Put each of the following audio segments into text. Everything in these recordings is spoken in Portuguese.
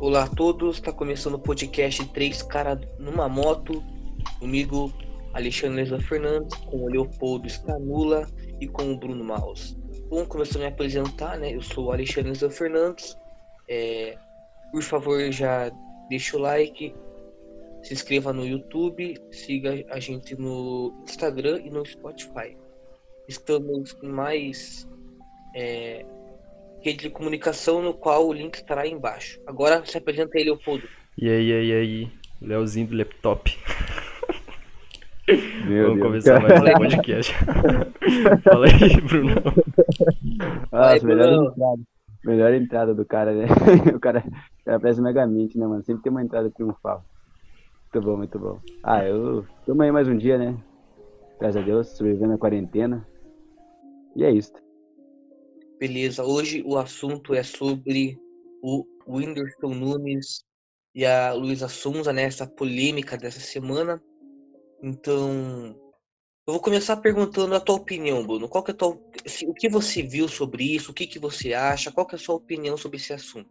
Olá a todos, está começando o podcast Três Caras numa Moto, comigo Alexandre Leza Fernandes, com o Leopoldo Scanula e com o Bruno Maus. Bom, começando a me apresentar, né? Eu sou o Alexandre Leza Fernandes. É, por favor, já deixa o like, se inscreva no YouTube, siga a gente no Instagram e no Spotify. Estamos em mais é, rede de comunicação no qual o link estará aí embaixo. Agora se apresenta aí, Leopoldo. E aí, e aí, e aí, Leozinho do laptop. Meu Vamos Deus. começar mais um podcast. Fala aí, Bruno. Nossa, Aí, melhor Bruno. entrada. Melhor entrada do cara, né? O cara, o cara parece Megamente, né, mano? Sempre tem uma entrada triunfal. Muito bom, muito bom. Ah, eu tamo aí mais um dia, né? Graças a Deus, sobrevivendo a quarentena. E é isso. Beleza, hoje o assunto é sobre o Whindersson Nunes e a Luísa Sonza, né? Essa polêmica dessa semana. Então, eu vou começar perguntando a tua opinião, Bruno. Qual que é tua, o que você viu sobre isso? O que, que você acha? Qual que é a sua opinião sobre esse assunto?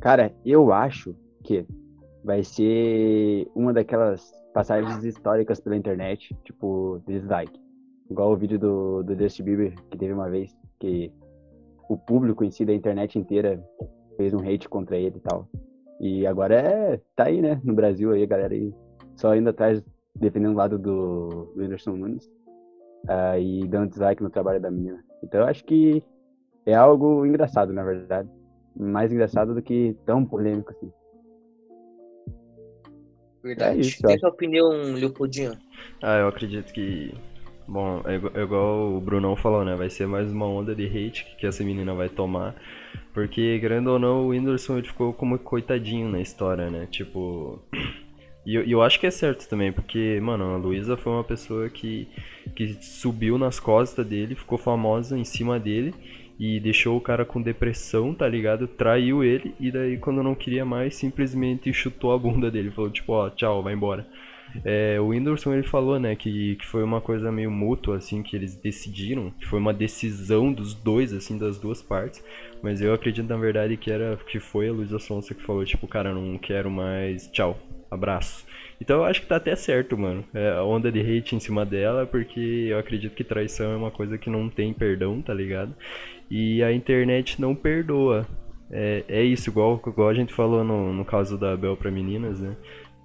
Cara, eu acho que vai ser uma daquelas passagens históricas pela internet, tipo, dislike. Igual o vídeo do, do Justin Bieber, que teve uma vez, que o público em si da internet inteira fez um hate contra ele e tal. E agora é, tá aí, né, no Brasil aí, a galera aí só indo atrás, defendendo o lado do, do Whindersson Nunes, ah, e dando dislike no trabalho da menina. Então eu acho que é algo engraçado, na verdade mais engraçado do que tão polêmico assim. Verdade. É isso, Tem sua opinião, Leopoldinho? Ah, eu acredito que. Bom, é igual, é igual o Brunão falou, né? Vai ser mais uma onda de hate que essa menina vai tomar. Porque, querendo ou não, o Whindersson ele ficou como coitadinho na história, né? Tipo. E eu, eu acho que é certo também, porque, mano, a Luísa foi uma pessoa que, que subiu nas costas dele, ficou famosa em cima dele e deixou o cara com depressão, tá ligado? Traiu ele e daí, quando não queria mais, simplesmente chutou a bunda dele. Falou, tipo, ó, tchau, vai embora. É, o Whindersson ele falou, né, que, que foi uma coisa meio mútua, assim, que eles decidiram, que foi uma decisão dos dois, assim, das duas partes. Mas eu acredito, na verdade, que era que foi a Luísa Sonza que falou, tipo, cara, não quero mais, tchau, abraço. Então eu acho que tá até certo, mano. É, a onda de hate em cima dela, porque eu acredito que traição é uma coisa que não tem perdão, tá ligado? E a internet não perdoa. É, é isso, igual, igual a gente falou no, no caso da Bel pra meninas, né?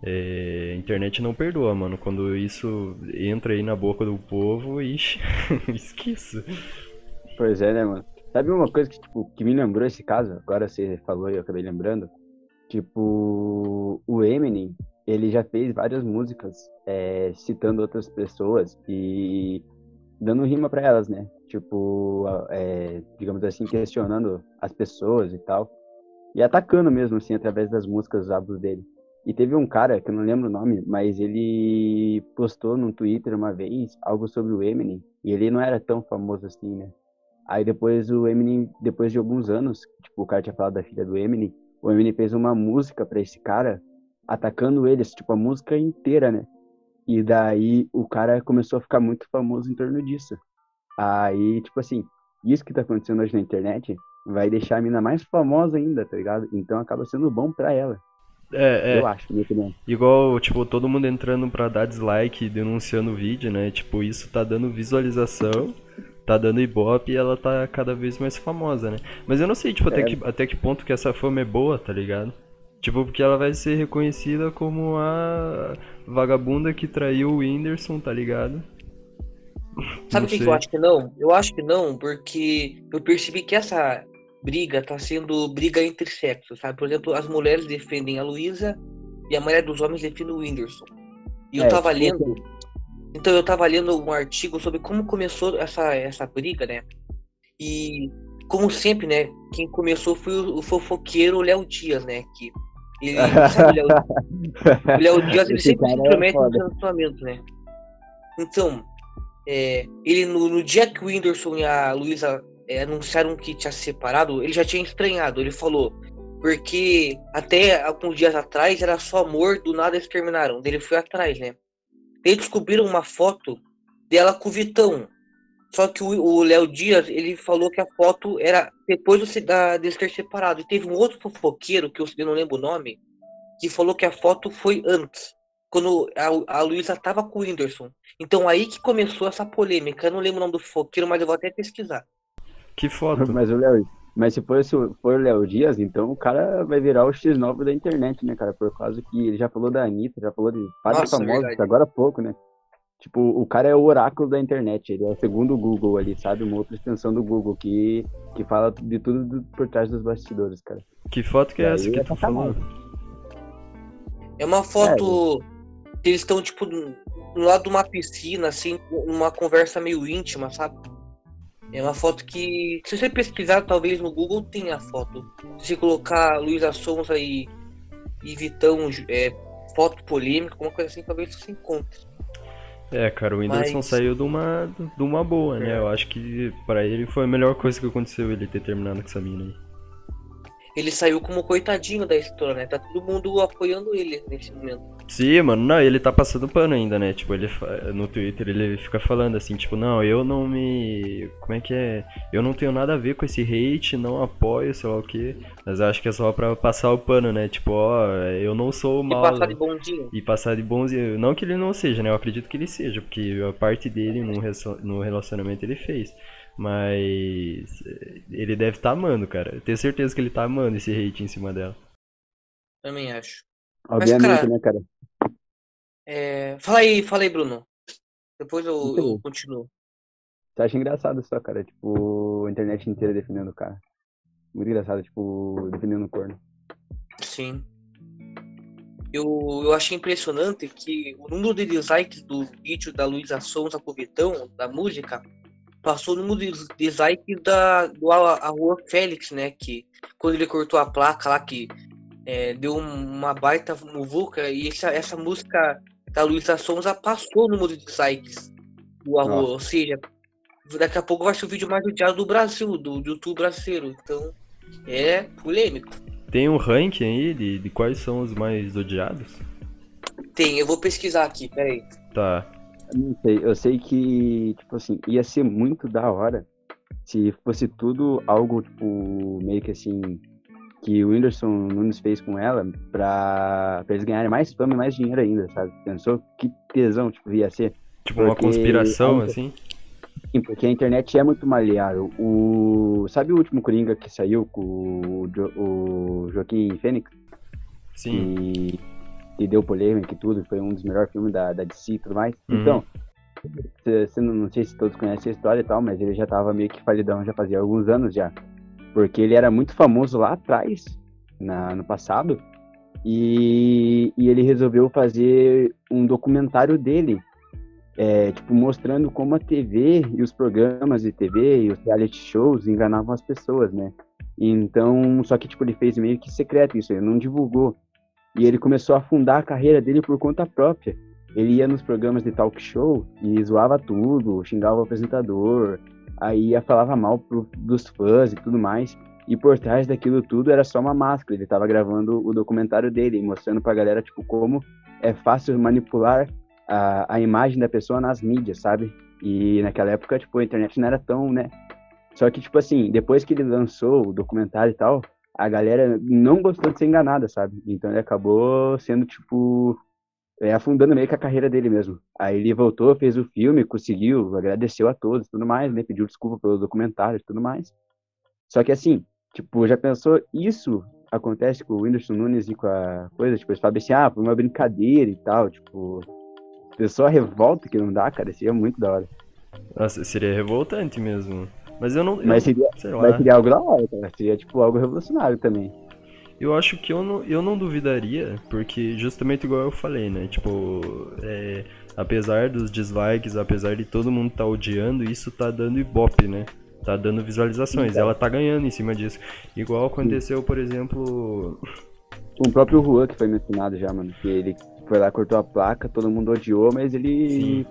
É, internet não perdoa, mano. Quando isso entra aí na boca do povo, ixi, esqueça. Pois é, né, mano? Sabe uma coisa que, tipo, que me lembrou esse caso? Agora você falou e eu acabei lembrando. Tipo, o Eminem, ele já fez várias músicas é, citando outras pessoas e dando rima pra elas, né? Tipo, é, digamos assim, questionando as pessoas e tal. E atacando mesmo, assim, através das músicas, os álbuns dele. E teve um cara, que eu não lembro o nome, mas ele postou no Twitter uma vez algo sobre o Eminem. E ele não era tão famoso assim, né? Aí depois o Eminem, depois de alguns anos, tipo, o cara tinha falado da filha do Eminem, o Eminem fez uma música pra esse cara, atacando eles, tipo, a música inteira, né? E daí o cara começou a ficar muito famoso em torno disso. Aí, tipo assim, isso que tá acontecendo hoje na internet vai deixar a mina mais famosa ainda, tá ligado? Então acaba sendo bom pra ela, É, é. eu acho, minha opinião. Igual, tipo, todo mundo entrando pra dar dislike e denunciando o vídeo, né? Tipo, isso tá dando visualização, tá dando ibope e ela tá cada vez mais famosa, né? Mas eu não sei, tipo, até, É. que, até que ponto que essa fama é boa, tá ligado? Tipo, porque ela vai ser reconhecida como a vagabunda que traiu o Whindersson, tá ligado? Sabe o que, eu acho que não? Eu acho que não, porque eu percebi que essa briga tá sendo briga entre sexos, sabe? Por exemplo, as mulheres defendem a Luísa e a maioria dos homens defende o Whindersson. E eu É, tava tipo lendo, então eu tava lendo um artigo sobre como começou essa, essa briga, né? E como sempre, né? Quem começou foi o, o fofoqueiro Léo Dias, né? Que ele, sabe, o Léo, o Léo Dias ele Esse sempre se é intromete nos foda. relacionamentos, né? Então, é, ele no, no dia que o Whindersson e a Luísa é, anunciaram que tinha se separado, ele já tinha estranhado. Ele falou, porque até alguns dias atrás era só amor, do nada eles terminaram. Ele foi atrás, né? Daí descobriram uma foto dela com o Vitão. Só que o Léo Dias, ele falou que a foto era depois deles ter separado. E teve um outro fofoqueiro, que eu não lembro o nome, que falou que a foto foi antes. Quando a, a Luísa tava com o Whindersson. Então aí que começou essa polêmica. Eu não lembro o nome do fofoqueiro, mas eu vou até pesquisar. Que foto? Mas o Léo, mas se for, se for o Léo Dias, então o cara vai virar o X9 da internet, né, cara? Por causa que ele já falou da Anitta, já falou de vários famosos, agora há pouco, né? Tipo, o cara é o oráculo da internet, ele é o segundo Google ali, sabe? Uma outra extensão do Google que, que fala de tudo do, por trás dos bastidores, cara. Que foto que é essa que é tu falou? É uma foto é, que eles estão, tipo, do lado de uma piscina, assim, uma conversa meio íntima, sabe? É uma foto que, se você pesquisar, talvez no Google tenha a foto. Se você colocar Luísa Sonza e, e Vitão, é, foto polêmica, alguma coisa assim, talvez você encontre. É, cara, o Whindersson Mas... saiu de uma, de uma boa, né? É. Eu acho que para ele foi a melhor coisa que aconteceu ele ter terminado com essa mina aí ele saiu como coitadinho da história, né? Tá todo mundo apoiando ele nesse momento. Sim, mano, não, ele tá passando pano ainda, né? Tipo, ele no Twitter ele fica falando assim, tipo, não, eu não me. Como é que é? Eu não tenho nada a ver com esse hate, não apoio, sei lá o que. Mas acho que é só pra passar o pano, né? Tipo, ó, eu não sou mal. E passar de bonzinho. E passar de bonzinho. Não que ele não seja, né? Eu acredito que ele seja, porque a parte dele no relacionamento ele fez. Mas ele deve estar tá amando, cara. Eu tenho certeza que ele tá amando esse hate em cima dela. Também acho. Obviamente, Mas, cara, né, cara? É... Fala aí, fala aí, Bruno. Depois eu, eu continuo. Você acha engraçado só, cara? Tipo, a internet inteira defendendo o cara. Muito engraçado, tipo, defendendo o corno. Sim. Eu, eu achei impressionante que o número de dislikes do vídeo da Luísa Sonza com da música, passou no design da do a, rua Félix, né? Que quando ele cortou a placa lá que é, deu uma baita muvuca e essa, essa música da Luísa Sonza passou no mundo de dislikes do Arroa, ou seja, daqui a pouco vai ser o vídeo mais odiado do Brasil, do, do YouTube brasileiro. Então, é polêmico. Tem um ranking aí de, de quais são os mais odiados? Tem, eu vou pesquisar aqui, peraí. Tá. Não sei, eu sei que, tipo assim, ia ser muito da hora se fosse tudo algo, tipo, meio que assim, que o Whindersson Nunes fez com ela pra, pra eles ganharem mais fama e mais dinheiro ainda, sabe? Pensou que tesão, tipo, ia ser. Tipo, uma conspiração, assim? Sim, porque a internet é muito maleável. O... Sabe o último Coringa que saiu com o, jo... o Joaquim Fênix? Sim. E que deu polêmica e tudo, foi um dos melhores filmes da, da DC e tudo mais. Uhum. Então, você não, não sei se todos conhecem a história e tal, mas ele já tava meio que falidão já fazia alguns anos já. Porque ele era muito famoso lá atrás, na, no passado, e, e ele resolveu fazer um documentário dele, é, tipo, mostrando como a TV e os programas de TV e os reality shows enganavam as pessoas, né? Então, só que, tipo, ele fez meio que secreto isso, ele não divulgou. E ele começou a fundar a carreira dele por conta própria. Ele ia nos programas de talk show e zoava tudo, xingava o apresentador, aí falava mal pro, dos fãs e tudo mais. E por trás daquilo tudo era só uma máscara. Ele estava gravando o documentário dele, mostrando pra galera, tipo, como é fácil manipular a, a imagem da pessoa nas mídias, sabe? E naquela época, tipo, a internet não era tão, né? Só que, tipo assim, depois que ele lançou o documentário e tal, a galera não gostou de ser enganada, sabe? Então ele acabou sendo, tipo, é, afundando meio que a carreira dele mesmo. Aí ele voltou, fez o filme, conseguiu, agradeceu a todos tudo mais, né? Pediu desculpa pelos documentários tudo mais. Só que assim, tipo, já pensou, isso acontece com o Whindersson Nunes e com a coisa, tipo, eles falam assim, ah, foi uma brincadeira e tal, tipo, pessoa revolta que não dá, cara, seria muito da hora. Nossa, seria revoltante mesmo. Mas eu não. Mas seria, mas seria algo da hora, cara. Seria tipo algo revolucionário também. Eu acho que eu não, eu não duvidaria, porque justamente igual eu falei, né? Tipo, é, apesar dos dislikes, apesar de todo mundo tá odiando, isso tá dando ibope, né? Tá dando visualizações. Sim, Ela tá ganhando em cima disso. Igual aconteceu, Sim. por exemplo. O próprio Juan que foi mencionado já, mano. Que ele foi lá, cortou a placa, todo mundo odiou, mas ele Sim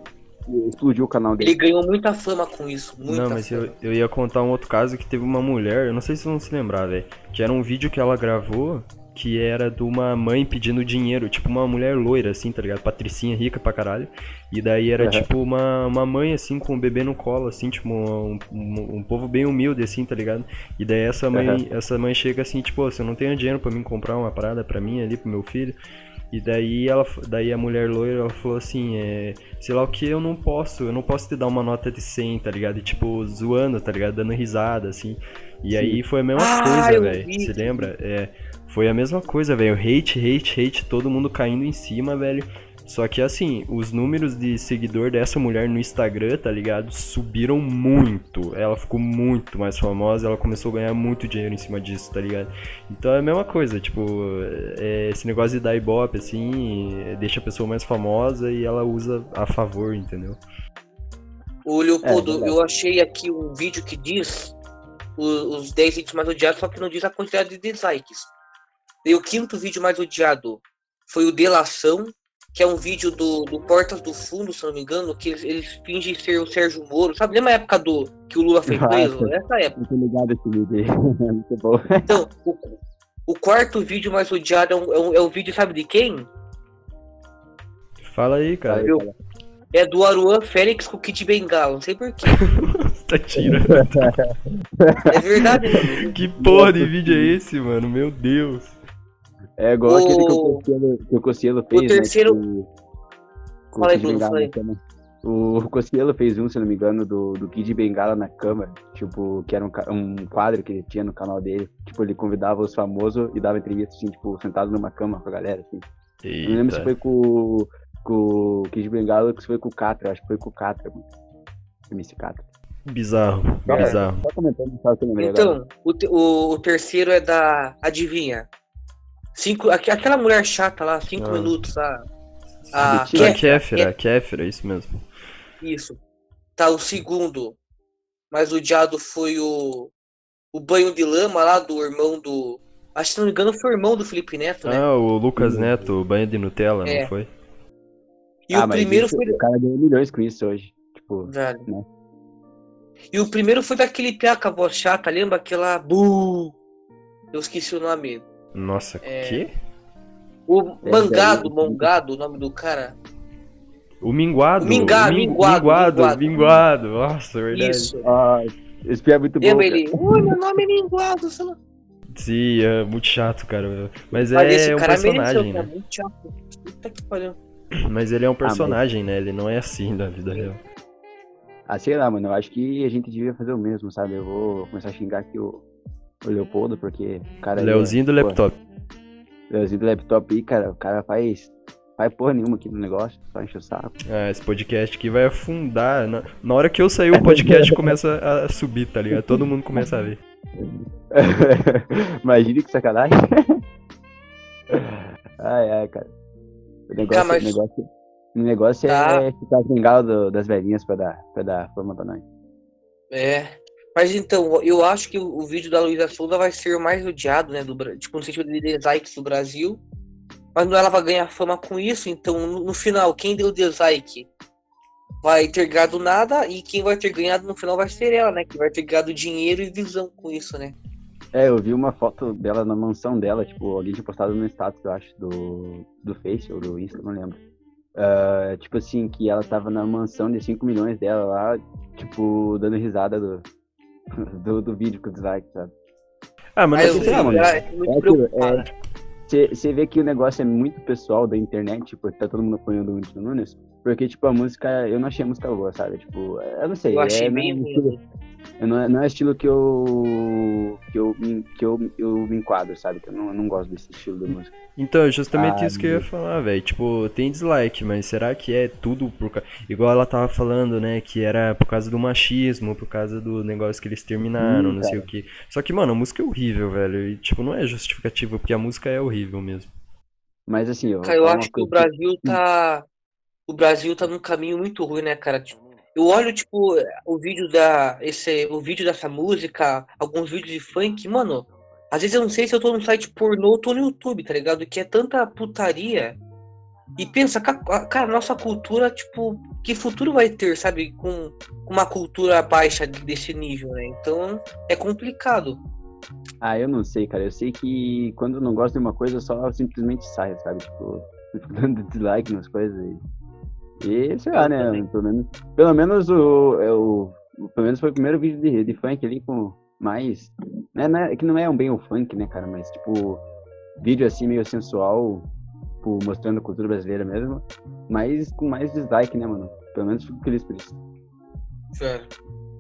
explodiu o canal dele. Ele ganhou muita fama com isso. Muita não, mas eu, eu, ia contar um outro caso que teve uma mulher, eu não sei se vão se lembrar, velho. Que era um vídeo que ela gravou que era de uma mãe pedindo dinheiro, tipo uma mulher loira, assim, tá ligado? Patricinha rica pra caralho. E daí era Uhum. tipo uma, uma mãe, assim, com um bebê no colo, assim, tipo um, um, um povo bem humilde, assim, tá ligado? E daí essa mãe, Uhum. essa mãe chega assim, tipo, "Ô, você não tem dinheiro pra mim comprar uma parada pra mim ali, pro meu filho? E daí ela, daí a mulher loira, ela falou assim, é, sei lá o que, eu não posso, eu não posso te dar uma nota de 100, tá ligado? E tipo, zoando, tá ligado? Dando risada, assim. E Sim. aí foi a mesma Ah, coisa, velho. Você lembra? É, foi a mesma coisa, velho. Hate, hate, hate, todo mundo caindo em cima, velho. Só que assim, os números de seguidor dessa mulher no Instagram, tá ligado? Subiram muito. Ela ficou muito mais famosa, ela começou a ganhar muito dinheiro em cima disso, tá ligado? Então é a mesma coisa, tipo, é, esse negócio de dar ibope, assim, deixa a pessoa mais famosa e ela usa a favor, entendeu? O Leopoldo, É, eu achei aqui um vídeo que diz o- os 10 vídeos mais odiados, só que não diz a quantidade de dislikes. E o quinto vídeo mais odiado foi o Delação, que é um vídeo do, do Portas do Fundo, se não me engano, que eles, eles fingem ser o Sérgio Moro. Sabe, lembra a época do que o Lula foi preso? sim. Essa época. Muito ligado esse vídeo aí. É muito bom. Então, o, o quarto vídeo mais odiado é, um- é um- é o vídeo, sabe de quem? Fala aí, cara. Eu- É do Aruan Félix com o Kid Bengala, não sei porquê. tá tirando. É verdade, mano. que porra de vídeo é esse, mano? Meu Deus. É igual O- aquele que o Cossielo, que o Cossielo fez, terceiro- né? com Fala aí, o Bruno, Cossielo fez um, se não me engano, do, do Kid Bengala na cama. Tipo, que era um, um quadro que ele tinha no canal dele. Tipo, ele convidava os famosos e dava entrevista, assim, tipo, sentado numa cama com a galera, assim. Eu não lembro se Eita. foi com, com o Kid Bengala ou se foi com o Catra. Acho que foi com o Catra, mano. MC Catra. Bizarro, É. bizarro. Só comentando, só que eu lembrei agora. Então, o, te- o, o terceiro é da. Adivinha? Cinco, aqu- aquela mulher chata lá, cinco Ah. minutos, a. A Kéfera, Kéfera, a Kéfera, isso mesmo. Isso. Tá, o segundo. Mas o odiado foi o. O banho de lama lá do irmão do. Acho que se não me engano foi o irmão do Felipe Neto, né? Ah, o Lucas Neto, o banho de Nutella, É. não foi? e Ah, o primeiro isso- foi. O cara ganhou milhões com isso hoje. Tipo, Velho. né? E o primeiro foi daquele piá com a voz chata, lembra aquela. Bu! Eu esqueci o nome. Nossa, É. que? O É, Mangado, Mongado, o nome do cara. O Minguado. O Mingado, Min- Minguado, Minguado, Minguado. Minguado. Nossa, verdade. Isso. ah, esse piá é muito bom. Ele? Oi, meu nome é Minguado. sei lá. Sim, é muito chato, cara. Mas Mas esse é um cara personagem, mereceu, né? muito chato. Puta que pariu. Mas ele é um mas- personagem, né? Ele não é assim na vida real. Ah, sei lá, mano. Eu acho que a gente devia fazer o mesmo, sabe? Eu vou começar a xingar aqui o, o Leopoldo, porque o cara. é- Leozinho do laptop. Leozinho do laptop aí, cara. O cara faz. Faz porra nenhuma aqui no negócio, só enche o saco. Ah, esse podcast aqui vai afundar. Na, na hora que eu sair, o podcast começa a subir, tá ligado? Todo mundo começa a ver. Imagina que sacanagem. ai, ai, cara. O negócio, Ah, mas- o negócio, o negócio Tá. é ficar bengala do, das velhinhas pra dar, pra dar forma pra nós. É. Mas então, eu acho que o, vídeo da Luísa Souza vai ser o mais odiado, né? Do, tipo, no sentido de dislikes do Brasil. Mas não ela vai ganhar fama com isso, então no, no final, quem deu dislike vai ter ganhado nada e quem vai ter ganhado no final vai ser ela, né? Que vai ter ganhado dinheiro e visão com isso, né? É, eu vi uma foto dela na mansão dela, tipo, alguém tinha postado no status, eu acho, do, do Face ou do Insta, não lembro. Ah, tipo assim, que ela tava na mansão de 5 milhões dela lá, tipo, dando risada do, do, do vídeo com o dislike, sabe? Ah, mas Aí não eu sei, lá, mano. é muito É preocupada. Você vê que o negócio é muito pessoal da internet, tipo, tá todo mundo apoiando o Whindersson Nunes, porque, tipo, a música, eu não achei a música boa, sabe? Tipo, eu não sei. Eu achei é, bem não, é ruim. estilo, eu não, é- não é estilo que eu, que eu, que eu, eu me enquadro, sabe? Que eu não, eu não gosto desse estilo de música. Então, é justamente Ah, isso que eu ia falar, velho. Tipo, tem dislike, mas será que é tudo por causa. Igual ela tava falando, né? Que era por causa do machismo, por causa do negócio que eles terminaram, Sim, não sei o que. Só que, mano, a música é horrível, velho. E, tipo, não é justificativa, porque a música é horrível mesmo. Mas assim, Cara, eu uma acho que o Brasil tá. O Brasil tá num caminho muito ruim, né, cara? Tipo, eu olho, tipo, o vídeo da. Esse, o vídeo dessa música, alguns vídeos de funk, mano. Às vezes eu não sei se eu tô num site pornô ou tô no YouTube, tá ligado? Que é tanta putaria. E pensa, ca- cara, nossa cultura, tipo, que futuro vai ter, sabe? Com uma cultura baixa desse nível, né? Então é complicado. Ah, eu não sei, cara. Eu sei que quando eu não gosto de uma coisa, eu só simplesmente saio, sabe? Tipo, dando dislike nas coisas. E sei lá, né? Pelo menos, pelo menos o, é o, o. Pelo menos foi o primeiro vídeo de, de funk ali com mais. Né, né, que não é um bem o funk, né, cara? Mas tipo, vídeo assim meio sensual, tipo, mostrando a cultura brasileira mesmo. Mas com mais dislike, né, mano? Pelo menos fico feliz por isso. Sério.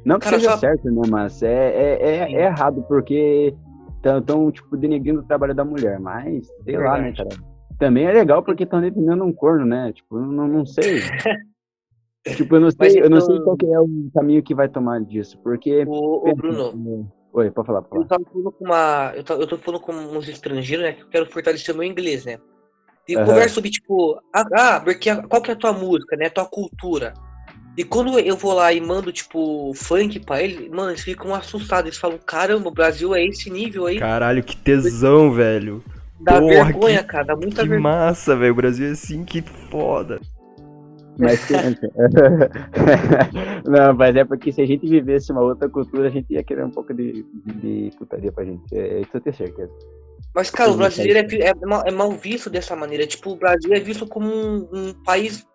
Não que Cara, seja só- certo, né? Mas é, é, é, é errado, porque estão, tipo, denegrindo o trabalho da mulher. Mas, sei lá, né, cara? Também é legal porque estão defendendo um corno, né? Tipo, eu não, não sei. tipo, eu não sei, eu não então- sei qual que é o caminho que vai tomar disso. Porque. Ô, ô, Bruno, Oi, pode falar, pode eu tava falando com uma. Eu, tava- eu tô falando com uns estrangeiros, né? Que eu quero fortalecer o meu inglês, né? E Aham. conversa sobre, tipo, ah, ah, porque a- qual que é a tua música, né? A tua cultura. E quando eu vou lá e mando, tipo, funk pra eles, mano, eles ficam assustados. Eles falam, caramba, o Brasil é esse nível aí. Caralho, que tesão, velho. Dá porra, vergonha, que- cara. Dá muita Que vergonha. massa, velho. O Brasil é assim, que foda. Mas, não, mas é porque se a gente vivesse uma outra cultura, a gente ia querer um pouco de, de putaria pra gente. É, isso eu tenho certeza. Mas, cara, o brasileiro é, é mal, é mal visto dessa maneira. Tipo, o Brasil é visto como um, um país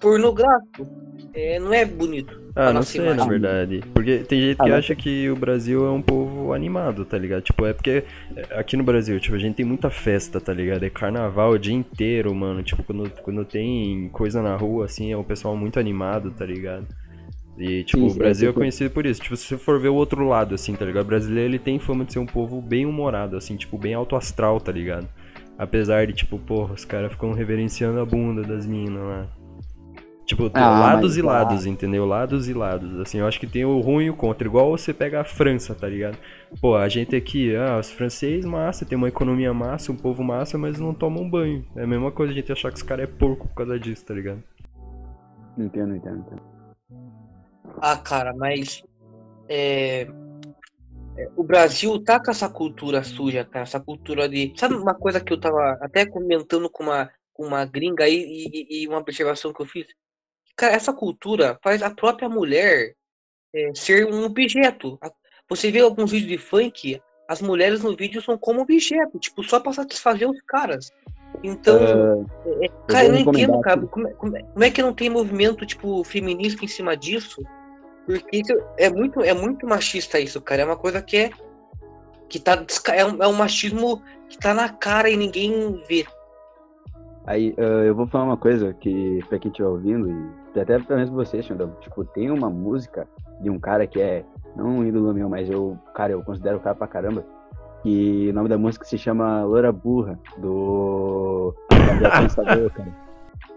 pornográfico. É, não é bonito. Ah, não sei, na imagem. verdade. Porque tem gente Ah, que mas- acha que o Brasil é um povo animado, tá ligado? Tipo, é porque é, aqui no Brasil, tipo, a gente tem muita festa, tá ligado? É carnaval o dia inteiro, mano. Tipo, quando, quando tem coisa na rua, assim, é um pessoal muito animado, tá ligado? E, tipo, Sim, o Brasil é tipo- conhecido por isso. Tipo, se você for ver o outro lado, assim, tá ligado? O brasileiro, ele tem fama de ser um povo bem humorado, assim, tipo, bem alto astral, tá ligado? Apesar de, tipo, porra, os caras ficam reverenciando a bunda das minas lá. Tipo, tem Ah, lados e lá- lados, entendeu? Lados e lados. Assim, eu acho que tem o ruim e o contra. Igual você pega a França, tá ligado? Pô, a gente aqui, ah, os franceses massa, tem uma economia massa, um povo massa, mas não tomam banho. É a mesma coisa a gente achar que os caras é porco por causa disso, tá ligado? Entendo, entendo, entendo. Ah, cara, mas é, é, o Brasil tá com essa cultura suja, cara, essa cultura de. Sabe uma coisa que eu tava até comentando com uma, com uma gringa aí e, e uma observação que eu fiz? Cara, essa cultura faz a própria mulher é, ser um objeto. Você vê alguns vídeos de funk, as mulheres no vídeo são como objeto, tipo, só pra satisfazer os caras. Então. Ah, É, cara, eu não entendo, cara. Como é, como é- como é que não tem movimento, tipo, feminista em cima disso? Porque é muito, é muito machista isso, cara. É uma coisa que é. Que tá. É um, é um machismo que tá na cara e ninguém vê. Aí, ah, eu vou falar uma coisa que, pra quem estiver ouvindo, e até pra mesmo você, Xandão, tipo, tem uma música de um cara que é, não um ídolo meu, mas eu, cara, eu considero o cara pra caramba, que o nome da música se chama Loura Burra, do Pensador, cara.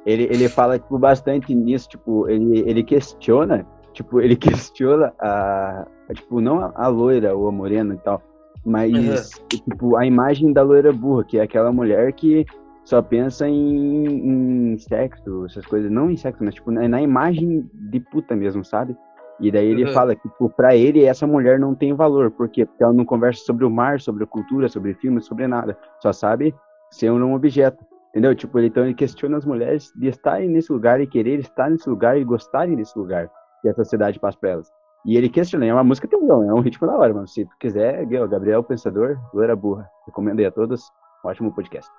Ele, ele fala, tipo, bastante nisso, tipo, ele, ele questiona, tipo, ele questiona a, a, tipo, não a, a loira ou a morena e tal, mas, tipo, a imagem da loira burra, que é aquela mulher que só pensa em, em sexo, essas coisas, não em sexo, mas tipo, na, na imagem de puta mesmo, sabe? E daí ele Uhum. fala que, tipo, pra ele essa mulher não tem valor, por quê? Porque ela não conversa sobre o mar, sobre a cultura, sobre filmes, sobre nada, só sabe ser um objeto, entendeu? Tipo, ele, então ele questiona as mulheres de estarem nesse lugar e querer estar nesse lugar e gostarem desse lugar que a sociedade passa pra elas. E ele questiona, é uma música tem um, é um ritmo da hora, mano. Se tu quiser, Gabriel Pensador, Loira Burra. Recomendo aí a todos. Um ótimo podcast.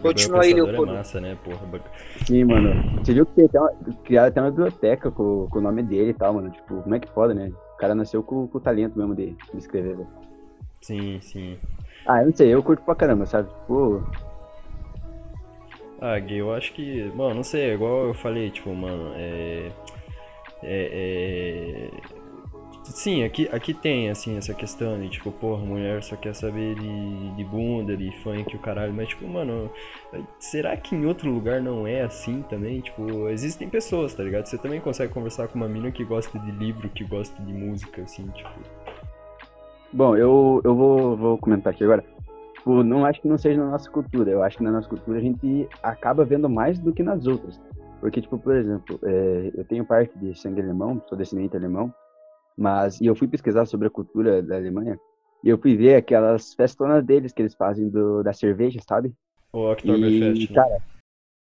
Continua aí, pensador Leopoldo. É massa, né, porra? Sim, mano. Você viu que tem até uma, criaram até uma biblioteca com, com o nome dele e tal, mano. Tipo, como é que pode, né? O cara nasceu com, com o talento mesmo de, de escrever, velho. Sim, sim. Ah, eu não sei, eu curto pra caramba, sabe? Tipo, Ah, Gui, eu acho que. Mano, não sei, é igual eu falei, tipo, mano, é. É. é... Sim, aqui, aqui tem, assim, essa questão de, tipo, porra, mulher só quer saber de, de bunda, de funk, o caralho, mas, tipo, mano, será que em outro lugar não é assim também? Tipo, existem pessoas, tá ligado? Você também consegue conversar com uma mina que gosta de livro, que gosta de música, assim, tipo. bom, eu, eu vou, vou comentar aqui agora. Tipo, não acho que não seja na nossa cultura. Eu acho que na nossa cultura a gente acaba vendo mais do que nas outras. Porque, tipo, por exemplo, é, eu tenho parte de sangue alemão, sou descendente alemão, mas e eu fui pesquisar sobre a cultura da Alemanha e eu fui ver aquelas festonas deles que eles fazem do, da cerveja, sabe? O Oktoberfest, E, né? cara,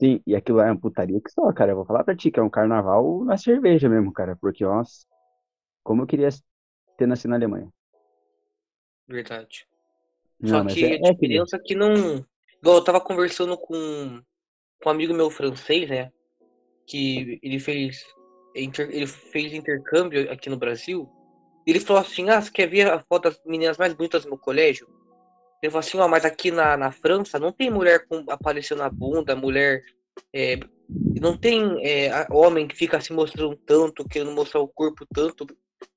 sim, e aquilo lá é uma putaria que só, cara. Eu vou falar pra ti que é um carnaval na cerveja mesmo, cara. Porque, nossa, como eu queria ter nascido na Alemanha. Verdade. Não, Só que é, a é que- diferença é que não. Igual eu tava conversando com, com um amigo meu francês, né? Que ele fez. Ele fez intercâmbio aqui no Brasil. Ele falou assim: Ah, você quer ver a foto das meninas mais bonitas do meu colégio? Ele falou assim: Ó, mas aqui na, na França não tem mulher com, aparecendo a bunda, mulher. é, não tem é, homem que fica se mostrando tanto, querendo mostrar o corpo tanto.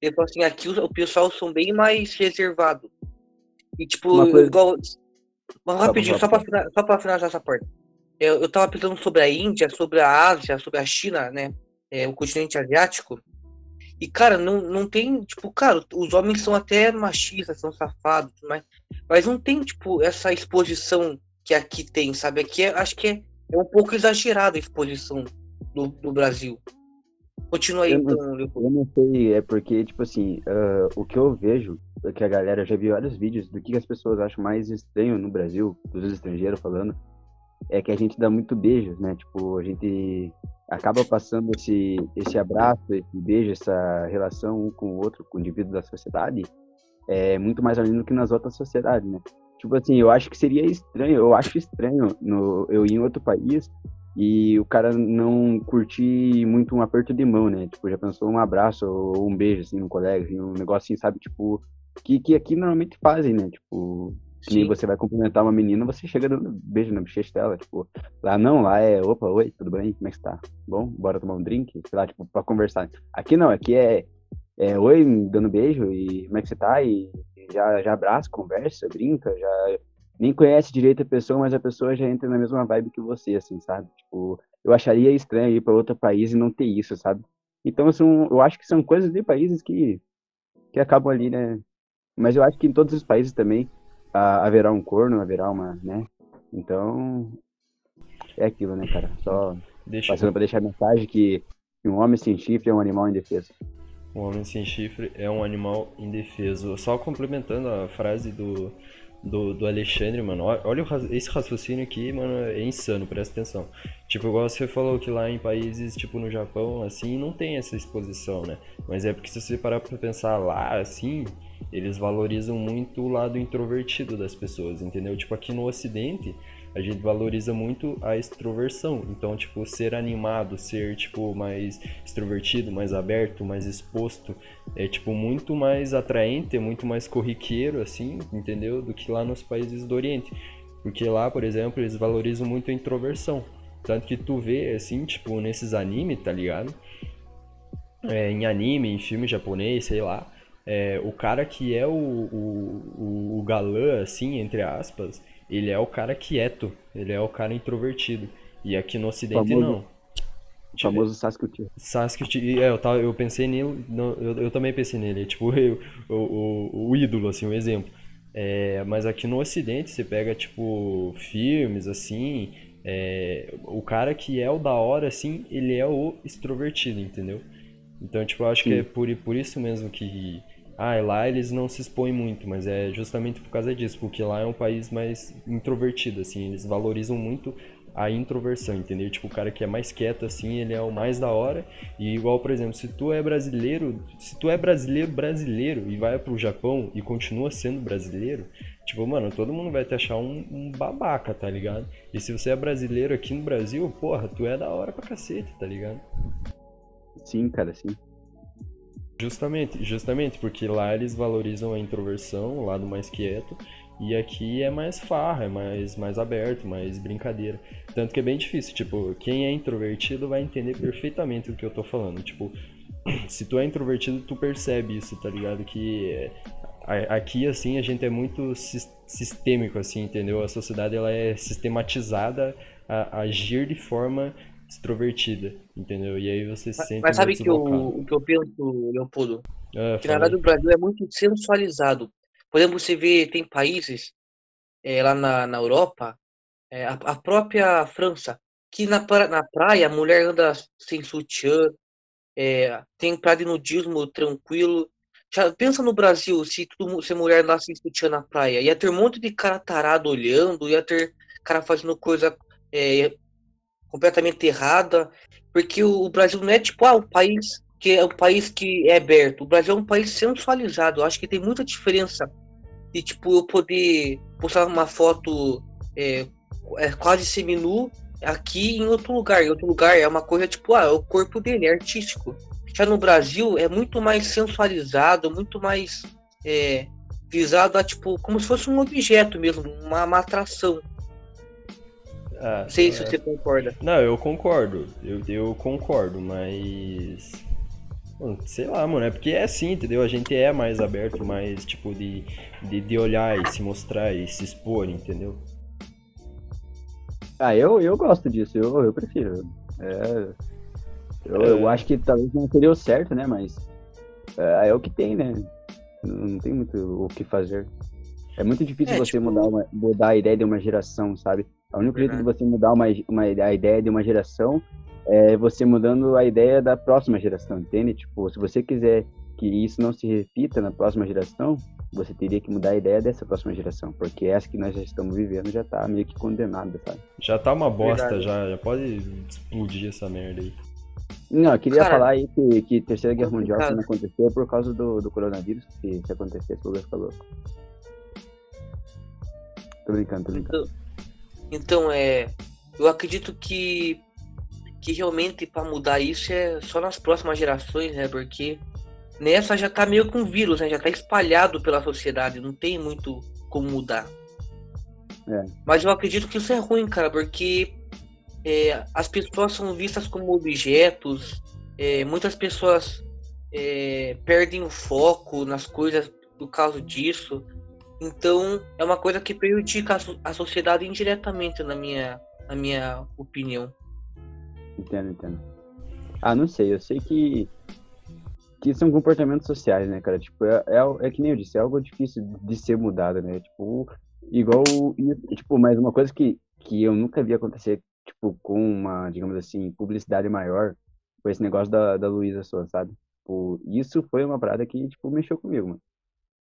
Ele falou assim: aqui o, o pessoal são bem mais reservado. E tipo, coisa- igual. Mas rapidinho, só pra, só pra finalizar essa parte. Eu, eu tava pensando sobre a Índia, sobre a Ásia, sobre a China, né? É, o continente asiático. E, cara, não, não tem, tipo, cara, os homens são até machistas, são safados, mas, mas não tem, tipo, essa exposição que aqui tem, sabe? Aqui é, acho que é, é um pouco exagerada a exposição do, do Brasil. Continua aí, Eu não- então, Leopoldo. Eu não sei, é porque, tipo assim, ah, o que eu vejo, é que a galera já viu vários vídeos do que as pessoas acham mais estranho no Brasil, dos estrangeiros falando, é que a gente dá muito beijos, né? Tipo, a gente acaba passando esse, esse abraço, esse beijo, essa relação um com o outro, com o indivíduo da sociedade, é muito mais além do que nas outras sociedades, né? Tipo assim, eu acho que seria estranho, eu acho estranho no, eu ir em outro país e o cara não curtir muito um aperto de mão, né? Tipo, já pensou um abraço ou um beijo, assim, no colega, assim, um negócio assim, sabe? Tipo, que, que aqui normalmente fazem, né? Tipo, que Sim. você vai cumprimentar uma menina, você chega dando beijo na bochecha dela, tipo, lá não, lá é, opa, oi, tudo bem? Como é que você tá? Bom, bora tomar um drink? Sei lá, tipo, pra conversar. Aqui não, aqui é, é oi, dando beijo e como é que você tá? E já, já abraça, conversa, brinca, já nem conhece direito a pessoa, mas a pessoa já entra na mesma vibe que você, assim, sabe? Tipo, eu acharia estranho ir para outro país e não ter isso, sabe? Então, são, eu acho que são coisas de países que, que acabam ali, né? Mas eu acho que em todos os países também haverá um corno, haverá uma, né? Então, é aquilo, né, cara? Só Deixa passando para deixar a mensagem que, um homem sem chifre é um animal indefeso. O homem sem chifre é um animal indefeso. Só complementando a frase do, do, do Alexandre, mano. Olha o esse raciocínio aqui, mano, é insano, presta atenção. Tipo, igual você falou que lá em países, tipo no Japão, assim, não tem essa exposição, né? Mas é porque se você parar pra pensar lá, assim, eles valorizam muito o lado introvertido das pessoas, entendeu? Tipo, aqui no Ocidente, a gente valoriza muito a extroversão. Então, tipo, ser animado, ser, tipo, mais extrovertido, mais aberto, mais exposto, é, tipo, muito mais atraente, é muito mais corriqueiro, assim, entendeu? Do que lá nos países do Oriente. Porque lá, por exemplo, eles valorizam muito a introversão. Tanto que tu vê, assim, tipo, nesses animes, tá ligado? É, em anime, em filme japonês, sei lá. É, o cara que é o, o, o, galã, assim, entre aspas, ele é o cara quieto, ele é o cara introvertido. E aqui no ocidente Famoso- não. O famoso Sasuke. Sasuke, é, eu, tava, eu pensei nele, eu, eu também pensei nele, tipo eu- o, o, o ídolo, assim, o exemplo. É, mas aqui no Ocidente, você pega, tipo, filmes, assim, é, o cara que é o da hora, assim, ele é o extrovertido, entendeu? Então, tipo, eu acho que Sim. é por, por isso mesmo que... Ah, lá eles não se expõem muito, mas é justamente por causa disso, porque lá é um país mais introvertido, assim, eles valorizam muito a introversão, entendeu? Tipo, o cara que é mais quieto, assim, ele é o mais da hora. E igual, por exemplo, se tu é brasileiro, se tu é brasileiro, brasileiro, e vai pro Japão e continua sendo brasileiro, tipo, mano, todo mundo vai te achar um, um babaca, tá ligado? E se você é brasileiro aqui no Brasil, porra, tu é da hora pra cacete, tá ligado? Sim, cara, sim. Justamente, justamente, porque lá eles valorizam a introversão, o lado mais quieto, e aqui é mais farra, é mais, mais aberto, mais brincadeira. Tanto que é bem difícil, tipo, quem é introvertido vai entender perfeitamente o que eu tô falando. Tipo, se tu é introvertido, tu percebe isso, tá ligado? Que é, aqui, assim, a gente é muito sis- sistêmico, assim, entendeu? A sociedade, ela é sistematizada a agir de forma extrovertida, entendeu? E aí você se sente Mas sabe que o, o que eu penso, Leopoldo? Ah, Que na verdade o Brasil é muito sensualizado. Por exemplo, você vê, tem países eh, lá na, na Europa, eh, a, a própria França, que na, na praia a mulher anda sem sutiã, eh, tem praia de nudismo tranquilo. Já pensa no Brasil, se, todo mu- se a mulher andasse sem sutiã na praia, ia ter um monte de cara tarado olhando, ia ter cara fazendo coisa eh, completamente errada, porque o, o Brasil não é tipo, ah, um país que é um país que é aberto. O Brasil é um país sensualizado. Eu acho que tem muita diferença de tipo eu poder postar uma foto é, é quase seminu aqui em outro lugar. Em outro lugar é uma coisa tipo, ah, é o corpo dele, é artístico. Já no Brasil é muito mais sensualizado, muito mais é, visado a tipo, como se fosse um objeto mesmo, uma, uma atração. Ah, não sei é... se você concorda. Não, eu concordo. Eu, eu concordo, mas. sei lá, mano, é porque é assim, entendeu? A gente é mais aberto, mais, tipo, de, de, de olhar e se mostrar e se expor, entendeu? Ah, eu, eu gosto disso, eu, eu prefiro. É, eu, é... eu acho que talvez não seria o certo, né? Mas é, é o que tem, né? Não tem muito o que fazer. É muito difícil é, você tipo... mudar, uma, mudar a ideia de uma geração, sabe? A única jeito de você mudar uma, uma, a ideia de uma geração é você mudando a ideia da próxima geração, entende? Tipo, se você quiser que isso não se repita na próxima geração, você teria que mudar a ideia dessa próxima geração, porque essa que nós já estamos vivendo já tá meio que condenada, sabe? Já tá uma bosta, já, já pode explodir essa merda aí. Não, eu queria Cara, falar aí que, que Terceira Guerra Mundial não aconteceu por causa do, do coronavírus, se, se acontecesse, o lugar ficar louco. Tô brincando, tô brincando. Então, é. Eu acredito que, que realmente para mudar isso é só nas próximas gerações, né? Porque nessa já tá meio com vírus, né? Já tá espalhado pela sociedade, não tem muito como mudar. É. Mas eu acredito que isso é ruim, cara, porque é, as pessoas são vistas como objetos, é, muitas pessoas é, perdem o foco nas coisas por causa disso. Então é uma coisa que prejudica a, sociedade indiretamente, na minha, na minha opinião. Entendo, entendo. Ah, não sei, eu sei que que são comportamentos sociais, né, cara? Tipo, é, é, é, que nem eu disse, é algo difícil de ser mudado, né? Tipo, igual, tipo, mas uma coisa que, que eu nunca vi acontecer, tipo, com uma, digamos assim, publicidade maior, foi esse negócio da, da Luísa Souza, sabe? Tipo, isso foi uma parada que, tipo, mexeu comigo, mano.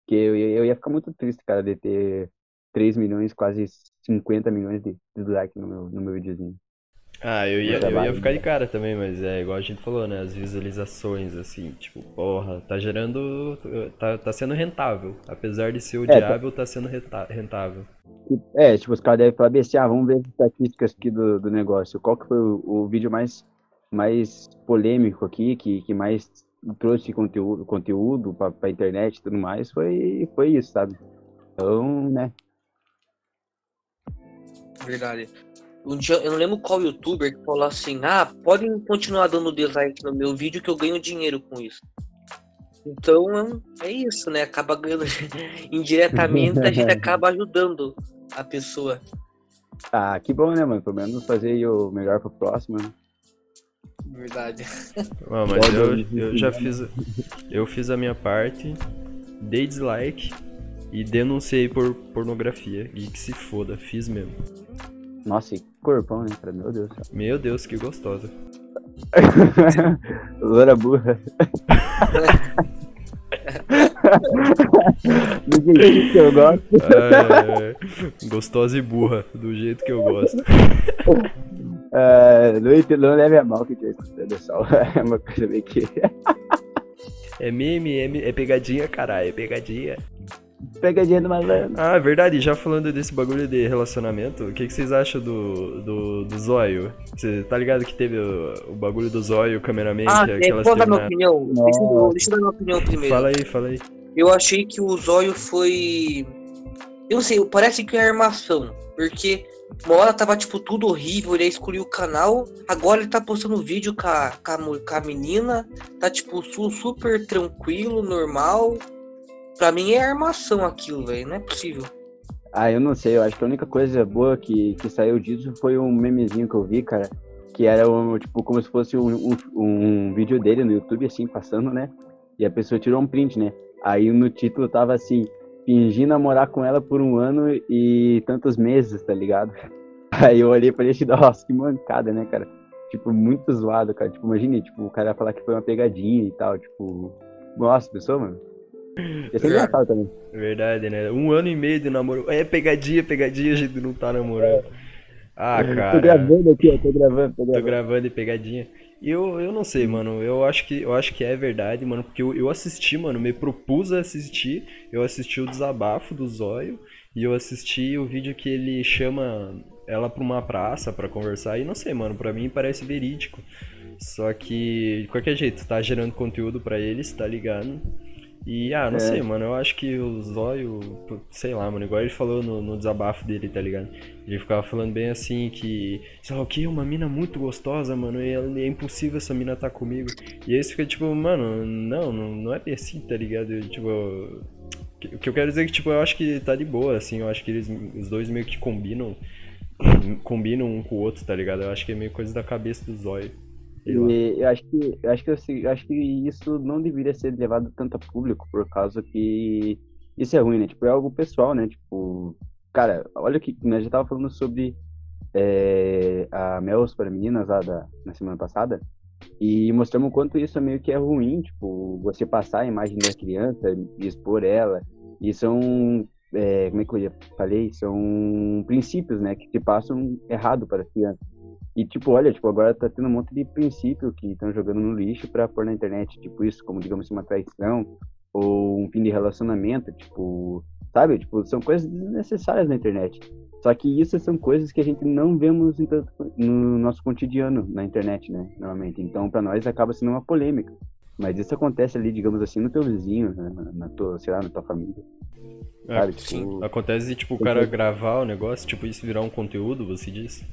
Que eu, eu ia ficar muito triste, cara, de ter 3 milhões, quase 50 milhões de, de likes no meu, no meu videozinho. Ah, eu ia, eu ia ficar de cara também, mas é igual a gente falou, né? As visualizações, assim, tipo, porra, tá gerando. tá, tá sendo rentável. Apesar de ser é, odiável, é, tá sendo rentável. É, tipo, os caras devem falar assim, ah, vamos ver as estatísticas aqui do, do negócio. Qual que foi o, o vídeo mais, mais polêmico aqui, que, que mais trouxe conteúdo, conteúdo pra, pra internet e tudo mais, foi, foi isso, sabe? Então, né? Verdade. Um dia, eu não lembro qual youtuber que falou assim: ah, podem continuar dando dislike no meu vídeo que eu ganho dinheiro com isso. Então é isso, né? Acaba ganhando indiretamente, a gente acaba ajudando a pessoa. Ah, que bom, né, mano? Pelo menos fazer o melhor pro próximo, né? Verdade. Ah, mas eu, eu já fiz. Eu fiz a minha parte, dei dislike e denunciei por pornografia. E que se foda, fiz mesmo. Nossa, e corpão, né, cara? Meu Deus. Meu Deus, que gostosa. Loura burra. do jeito que eu gosto. É, gostosa e burra, do jeito que eu gosto. É, não, não leve a mal que tinha escutando só. É uma coisa meio que. é meme, é, é pegadinha, caralho, é pegadinha. Pegadinha do malandro. Ah, é verdade. Já falando desse bagulho de relacionamento, o que, que vocês acham do, do, do Zóio? Você tá ligado que teve o, o bagulho do Zóio, o cameraman? Ah, que, é, vou dar minha opinião. Deixa eu, deixa eu, dar minha opinião primeiro. Fala aí, fala aí. Eu achei que o Zóio foi. Eu não sei, parece que é armação. Porque uma hora tava, tipo, tudo horrível, ele escolheu o canal. Agora ele tá postando vídeo com a, com a, com a menina. Tá, tipo, super tranquilo, normal. Pra mim é armação aquilo, velho. Não é possível. Ah, eu não sei. Eu acho que a única coisa boa que, que saiu disso foi um memezinho que eu vi, cara. Que era um, tipo, como se fosse um, um, um vídeo dele no YouTube, assim, passando, né? E a pessoa tirou um print, né? Aí no título tava assim, fingi namorar com ela por um ano e tantos meses, tá ligado? Aí eu olhei pra ele e nossa, que mancada, né, cara? Tipo, muito zoado, cara. Tipo, imagine, tipo, o cara falar que foi uma pegadinha e tal, tipo. Nossa, pessoa, mano. Ia ser engraçado também. Verdade, né? Um ano e meio de namoro. É pegadinha, pegadinha, a gente não tá namorando. Ah, cara. Tô gravando aqui, ó, tô gravando, tô Tô gravando. gravando e pegadinha. Eu, eu não sei, mano. Eu acho que, eu acho que é verdade, mano. Porque eu, eu assisti, mano. Me propus a assistir. Eu assisti o desabafo do Zóio. E eu assisti o vídeo que ele chama ela pra uma praça pra conversar. E não sei, mano. Pra mim parece verídico. Só que, de qualquer jeito, tá gerando conteúdo pra eles, tá ligado? E, ah, não É. sei, mano. Eu acho que o Zóio, sei lá, mano. Igual ele falou no, no desabafo dele, tá ligado? Ele ficava falando bem assim que, sei lá o que, uma mina muito gostosa, mano, e é impossível essa mina tá comigo. E aí você fica tipo, mano, não, não, não é bem assim, tá ligado? Eu, Tipo, o que eu quero dizer é que, tipo, eu acho que tá de boa, assim, eu acho que eles, os dois meio que combinam, combinam um com o outro, tá ligado? Eu acho que é meio coisa da cabeça do Zóio. E eu acho que eu acho que assim, acho que isso não deveria ser levado tanto a público por causa que isso é ruim, né? Tipo, é algo pessoal, né? Tipo, cara, olha que nós já tava falando sobre é, a Mels para meninas lá da, na semana passada e mostramos o quanto isso é meio que é ruim, tipo, você passar a imagem da criança e expor ela e são é, como é que eu falei? São princípios, né, que te passam errado para a criança. E, tipo, olha, tipo, agora tá tendo um monte de princípio que estão jogando no lixo pra pôr na internet. Tipo, isso, como, digamos assim, uma traição ou um fim de relacionamento, tipo, sabe? Tipo, são coisas desnecessárias na internet. Só que isso são coisas que a gente não vemos tanto- no nosso cotidiano na internet, né? Normalmente. Então, pra nós, acaba sendo uma polêmica. Mas isso acontece ali, digamos assim, no teu vizinho, né? na, tua, sei lá, na tua família. É, Sabe? sim. Tipo, Acontece de, tipo, o cara gravar o negócio, tipo, isso virar um conteúdo, você diz?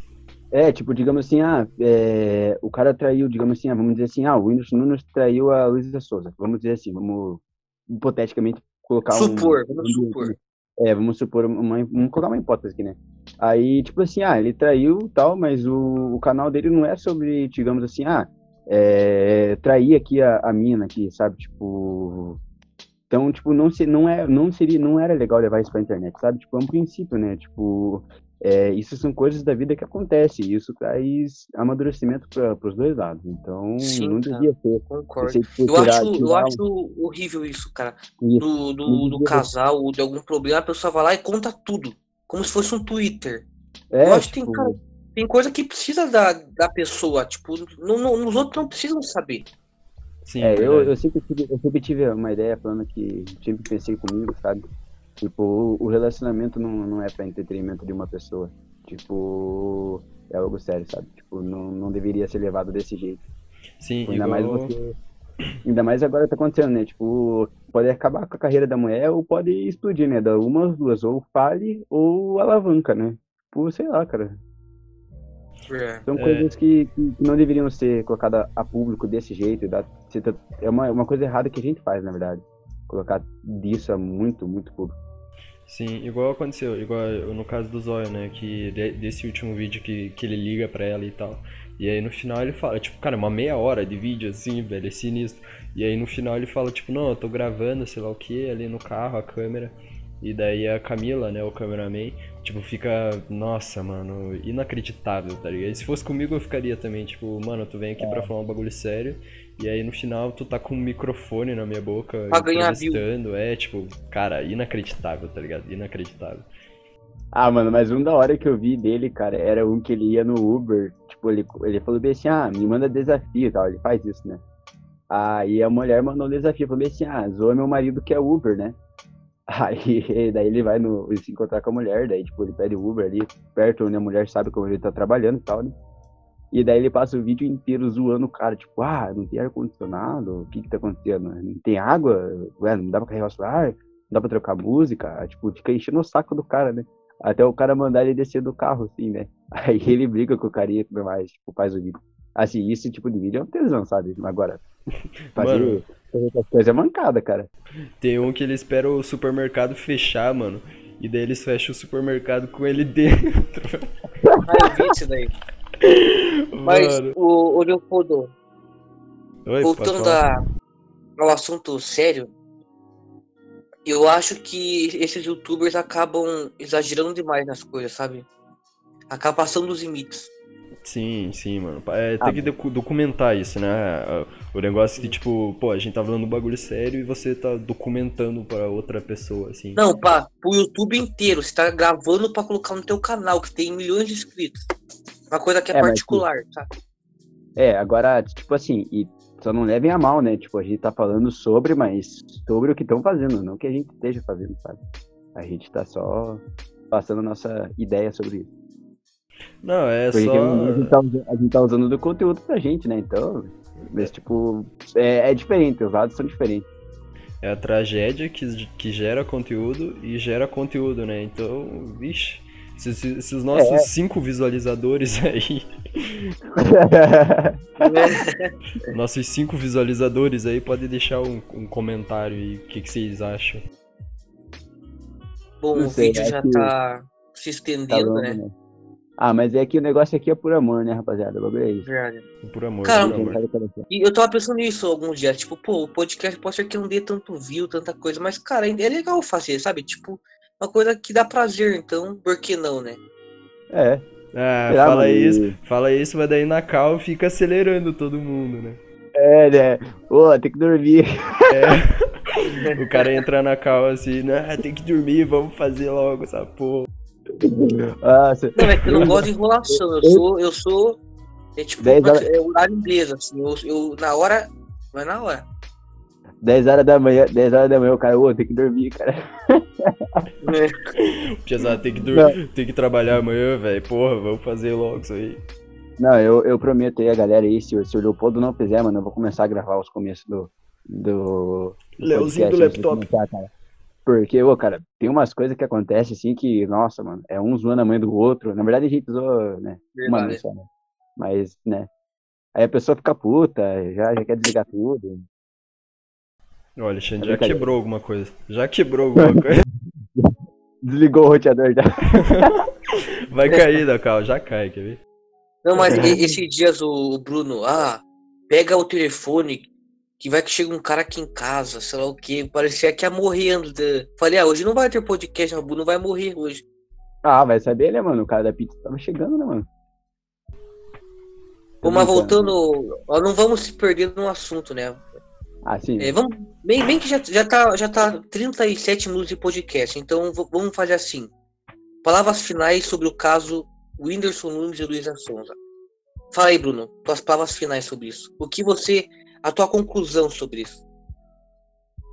É, tipo, digamos assim, ah, é, o cara traiu, digamos assim, ah, vamos dizer assim, ah, o Whindersson Nunes traiu a Luísa Souza. Vamos dizer assim, vamos hipoteticamente colocar um... Supor, vamos um- supor. É, vamos supor, uma, vamos colocar uma hipótese aqui, né? Aí, tipo assim, ah, ele traiu tal, mas o, o canal dele não é sobre, digamos assim, ah, é, trair aqui a, a mina aqui, sabe? Tipo... Então, tipo, não, se, não, é, não, seria, não era legal levar isso pra internet, sabe? Tipo, é um princípio, né? Tipo, é, isso são coisas da vida que acontecem, e isso traz amadurecimento para os dois lados. Então, Sim, não devia ser. Concordo. Tipo, Eu tirar- acho, eu acho horrível isso, cara. Isso. Do, do, do casal ou de algum problema, a pessoa vai lá e conta tudo. Como se fosse um Twitter. É, eu acho que tem, tipo, cara, tem coisa que precisa da, da pessoa. Tipo, não, não, os outros não precisam saber. Sim, É, eu, eu, sempre tive, eu sempre tive uma ideia falando que sempre pensei comigo, sabe? Tipo, o, relacionamento não, não é para entretenimento de uma pessoa. Tipo, é algo sério, sabe? Tipo, não, não deveria ser levado desse jeito. Sim, Tipo, ainda mais igual... você. Ainda mais agora tá acontecendo, né? Tipo, pode acabar com a carreira da mulher ou pode explodir, né? Da uma ou duas, ou fale ou alavanca, né? Tipo, sei lá, cara. É. São É. coisas que, que que não deveriam ser colocadas a público desse jeito. se tá- É uma, uma coisa errada que a gente faz, na verdade. Colocar disso a muito, muito público. Sim, igual aconteceu, igual no caso do Zóio, né? Que de- desse último vídeo que, que ele liga pra ela e tal. E aí no final ele fala, tipo, cara, uma meia hora de vídeo assim, velho, é sinistro. E aí no final ele fala, tipo, não, eu tô gravando, sei lá o que, ali no carro, a câmera. E daí a Camila, né, o cameraman, tipo, fica, nossa, mano, inacreditável, tá ligado? E se fosse comigo eu ficaria também, tipo, mano, tu vem aqui pra falar um bagulho sério. E aí no final tu tá com um microfone na minha boca, Pra ganhar view. entrevistando. É, tipo, cara, inacreditável, tá ligado? Inacreditável. Ah, mano, mas um da hora que eu vi dele, cara, era um que ele ia no Uber. Tipo, ele, ele falou bem assim, ah, me manda desafio e tal. Ele faz isso, né? Aí a mulher mandou um desafio, falou bem assim, ah, zoa meu marido que é Uber, né? Aí daí ele vai no, se encontrar com a mulher, daí tipo, ele pede Uber ali, perto onde a mulher sabe como ele tá trabalhando e tal, né? E daí ele passa o vídeo inteiro zoando o cara, tipo, ah, não tem ar-condicionado, o que que tá acontecendo? Não tem água? Ué, não dá pra carregar o celular? Não dá pra trocar música? Tipo, fica enchendo o saco do cara, né? Até o cara mandar ele descer do carro, assim, né? Aí ele briga com o carinha e tudo mais, tipo, faz o vídeo. Assim, esse tipo de vídeo é um tesão, sabe? Agora, fazer, Mano. fazer essas coisas é mancada, cara. Tem um que ele espera o supermercado fechar, mano. E daí eles fecham o supermercado com ele dentro. Ah, eu vi isso daí. Mas, o, o Leopoldo, Oi, voltando a- ao assunto sério, eu acho que esses youtubers acabam exagerando demais nas coisas, sabe? Acaba passando dos limites. Sim, sim, mano. É, Ah, tem que docu- documentar isso, né? O negócio de, tipo, pô, a gente tá falando um bagulho sério e você tá documentando pra outra pessoa, assim. Não, pá, pro YouTube inteiro. Você tá gravando pra colocar no teu canal, que tem milhões de inscritos. Uma coisa que é, É, mas, particular, tá? É, agora, tipo assim, e só não levem a mal, né? Tipo, a gente tá falando sobre, mas sobre o que estão fazendo, não que a gente esteja fazendo, sabe? A gente tá só passando a nossa ideia sobre isso. Não, é Porque só. a, gente tá, a gente tá usando do conteúdo pra gente, né? Então, mas, tipo, é, é diferente, os lados são diferentes. É a tragédia que, que gera conteúdo e gera conteúdo, né? Então, vixe. Se, se- se os nossos É. cinco visualizadores aí, nossos cinco visualizadores aí, podem deixar um, um comentário aí, o que, que vocês acham. Bom, Não o sei, vídeo já acho que tá se Tá estendendo, longo, né? né? Ah, mas é que o negócio aqui é por amor, né, rapaziada? O bagulho é isso. Verdade. Por amor, Cara, por amor. E eu tava pensando nisso alguns dias, tipo, pô, o podcast pode ser que não dê tanto view, tanta coisa, mas, cara, é legal fazer, sabe? Tipo, uma coisa que dá prazer, então, por que não, né? É. Ah, Será, fala isso, fala isso, mas daí na cal fica acelerando todo mundo, né? É, né? Ô, tem que dormir. O cara entra na cal assim, né? Tem que dormir, vamos fazer logo essa porra. Nossa. Não, é que eu não gosto de enrolação, eu sou, eu sou, é tipo, Dez horas- é horário inglês, assim, eu, eu, na hora, vai na hora. 10 horas da manhã, 10 horas da manhã, o cara, ô, tem que dormir, cara. Pesado, tem que dormir, tem que trabalhar amanhã, velho. Porra, vamos fazer logo isso aí. Não, eu, eu prometo aí a galera aí, se, o- se o Leopoldo não fizer, mano, eu vou começar a gravar os começos do. do. Leozinho do laptop. começar. Porque, ô, cara, tem umas coisas que acontecem assim que, nossa, mano, é um zoando a mãe do outro. Na verdade, a gente zoa, né? Uma Verdade. vez só, né? Mas, né? Aí a pessoa fica puta, já, já quer desligar tudo. Olha, Alexandre É já quebrou alguma coisa. Já quebrou alguma coisa. Desligou o roteador já. Vai cair da cal, já cai, quer ver? Não, mas e- esses dias o, o Bruno, ah, pega o telefone, que vai que chega um cara aqui em casa, sei lá o que, parecia que ia morrendo. de- Falei, ah, hoje não vai ter podcast, o Bruno vai morrer hoje. Ah, vai saber, né, mano? O cara da pizza tava chegando, né, mano? Bom, mas voltando, ó, não vamos se perder no assunto, né? Ah, sim. É, vamos, bem, bem que já, já, tá, já tá 37 minutos de podcast, então vamos fazer assim. Palavras finais sobre o caso Whindersson Nunes e Luísa Sonza. Fala aí, Bruno, tuas palavras finais sobre isso. O que você. A tua conclusão sobre isso?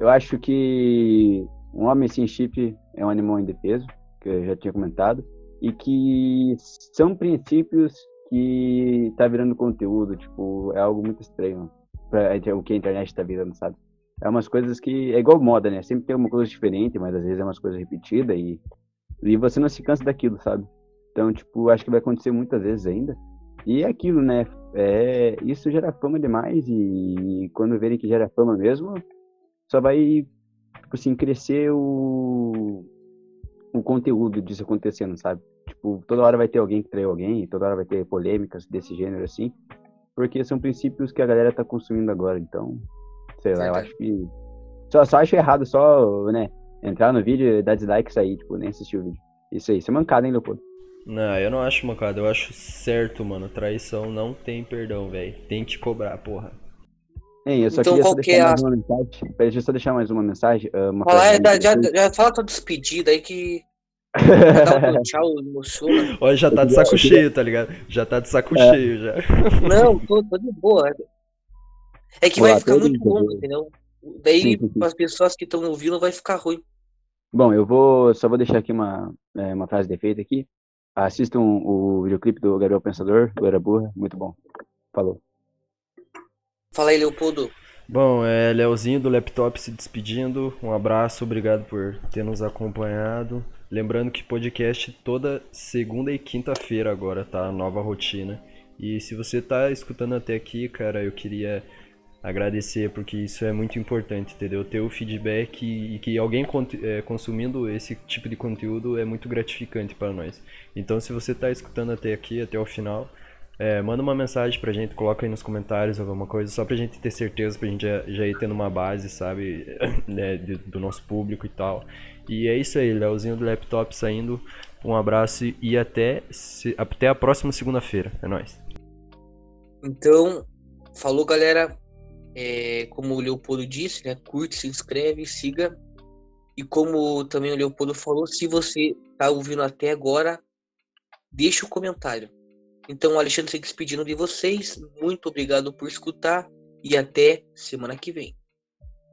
Eu acho que um homem sem chip é um animal indefeso, que eu já tinha comentado, e que são princípios que tá virando conteúdo, tipo, é algo muito estranho para o que a internet tá virando, sabe? É umas coisas que é igual moda, né? Sempre tem uma coisa diferente, mas às vezes é umas coisas repetidas e e você não se cansa daquilo, sabe? Então, tipo, acho que vai acontecer muitas vezes ainda. E é aquilo, né? É, isso gera fama demais e quando verem que gera fama mesmo, só vai, tipo assim, crescer o, o conteúdo disso acontecendo, sabe? Tipo, toda hora vai ter alguém que traiu alguém, toda hora vai ter polêmicas desse gênero, assim, porque são princípios que a galera tá consumindo agora, então, sei lá, eu acho que... Só, só acho errado só, né, entrar no vídeo, dar dislike e sair, tipo, nem assistir o vídeo. Isso aí, isso é mancada, hein, Leopoldo? Não, eu não acho mancada, eu acho certo, mano. Traição não tem perdão, velho. Tem que cobrar, porra. Hein, eu só Então, queria só deixar é mais a- uma mensagem. Peraí, deixa eu só deixar mais uma mensagem. ah, Uma Fala, é, já, já, já fala tua despedida aí que. Dá um tchau, emociona. Olha, já tá de saco cheio, tá ligado? Já tá de saco É. cheio já. Não, tô, tô de boa. É que vai ficar muito longo, eu- entendeu? Daí, Sim, sim, as pessoas que estão ouvindo, vai ficar ruim. Bom, eu vou só vou deixar aqui uma, é, uma frase de efeito aqui. Assistam o videoclipe do Gabriel Pensador, do Era Burra, muito bom. Falou. Fala aí, Leopoldo. Bom, é Leozinho do Laptop se despedindo. Um abraço, obrigado por ter nos acompanhado. Lembrando que podcast toda segunda e quinta-feira agora, tá? Nova rotina. E se você tá escutando até aqui, cara, eu queria agradecer porque isso é muito importante, entendeu? Ter o feedback e que alguém é, consumindo esse tipo de conteúdo é muito gratificante para nós. Então, se você tá escutando até aqui, até o final, é, manda uma mensagem pra gente, coloca aí nos comentários alguma coisa, só pra gente ter certeza, pra gente já, já ir tendo uma base, sabe, né, do nosso público e tal. E é isso aí, Leozinho do Laptop saindo. Um abraço e até, até a próxima segunda-feira. É nóis. Então, falou galera. É, como o Leopoldo disse, né? Curte, se inscreve, siga. E como também o Leopoldo falou, se você tá ouvindo até agora, deixa o um comentário. Então, Alexandre se despedindo de vocês. Muito obrigado por escutar e até semana que vem.